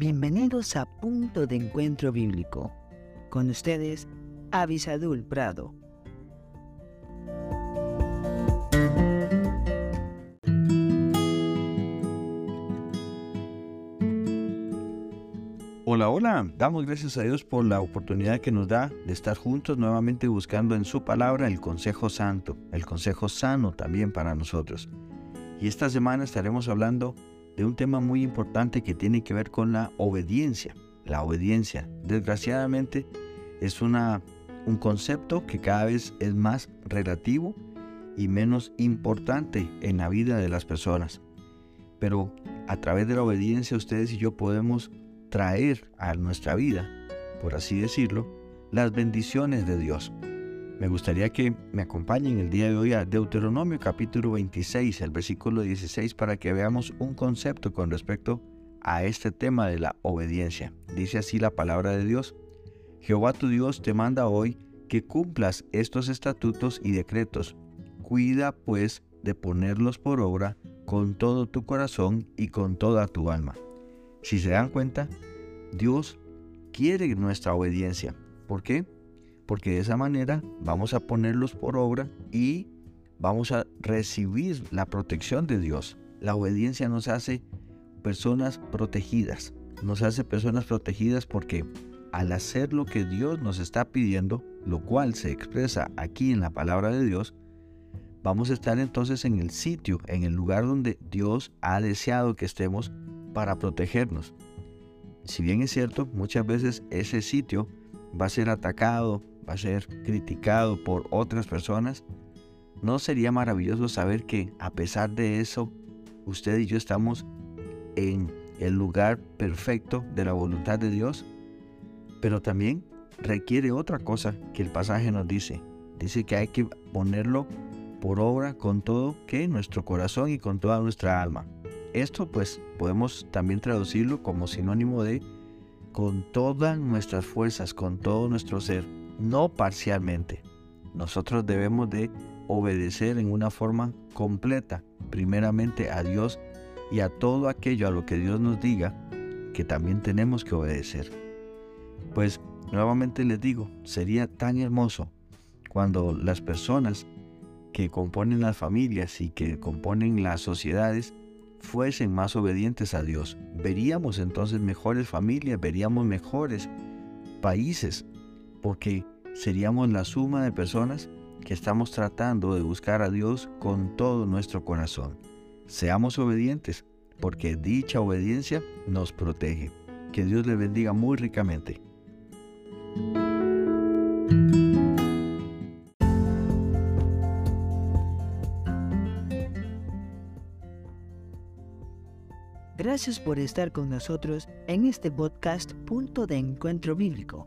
Bienvenidos a Punto de Encuentro Bíblico. Con ustedes, Avisadul Prado. Hola, hola. Damos gracias a Dios por la oportunidad que nos da de estar juntos nuevamente buscando en su palabra el consejo santo, el consejo sano también para nosotros. Y esta semana estaremos hablando de un tema muy importante que tiene que ver con la obediencia. La obediencia, desgraciadamente, es una, un concepto que cada vez es más relativo y menos importante en la vida de las personas. Pero a través de la obediencia ustedes y yo podemos traer a nuestra vida, por así decirlo, las bendiciones de Dios. Me gustaría que me acompañen el día de hoy a Deuteronomio capítulo 26, el versículo 16, para que veamos un concepto con respecto a este tema de la obediencia. Dice así la palabra de Dios. Jehová tu Dios te manda hoy que cumplas estos estatutos y decretos. Cuida pues de ponerlos por obra con todo tu corazón y con toda tu alma. Si se dan cuenta, Dios quiere nuestra obediencia. ¿Por qué? Porque de esa manera vamos a ponerlos por obra y vamos a recibir la protección de Dios. La obediencia nos hace personas protegidas, nos hace personas protegidas porque al hacer lo que Dios nos está pidiendo, lo cual se expresa aquí en la palabra de Dios, vamos a estar entonces en el sitio, en el lugar donde Dios ha deseado que estemos para protegernos. Si bien es cierto, muchas veces ese sitio va a ser atacado, va a ser criticado por otras personas, ¿no sería maravilloso saber que a pesar de eso, usted y yo estamos en el lugar perfecto de la voluntad de Dios? Pero también requiere otra cosa que el pasaje nos dice. Dice que hay que ponerlo por obra con todo que nuestro corazón y con toda nuestra alma. Esto pues podemos también traducirlo como sinónimo de con todas nuestras fuerzas, con todo nuestro ser no parcialmente. Nosotros debemos de obedecer en una forma completa, primeramente a Dios y a todo aquello a lo que Dios nos diga, que también tenemos que obedecer. Pues nuevamente les digo, sería tan hermoso cuando las personas que componen las familias y que componen las sociedades fuesen más obedientes a Dios. Veríamos entonces mejores familias, veríamos mejores países, porque seríamos la suma de personas que estamos tratando de buscar a Dios con todo nuestro corazón. Seamos obedientes, porque dicha obediencia nos protege. Que Dios le bendiga muy ricamente. Gracias por estar con nosotros en este podcast Punto de Encuentro Bíblico.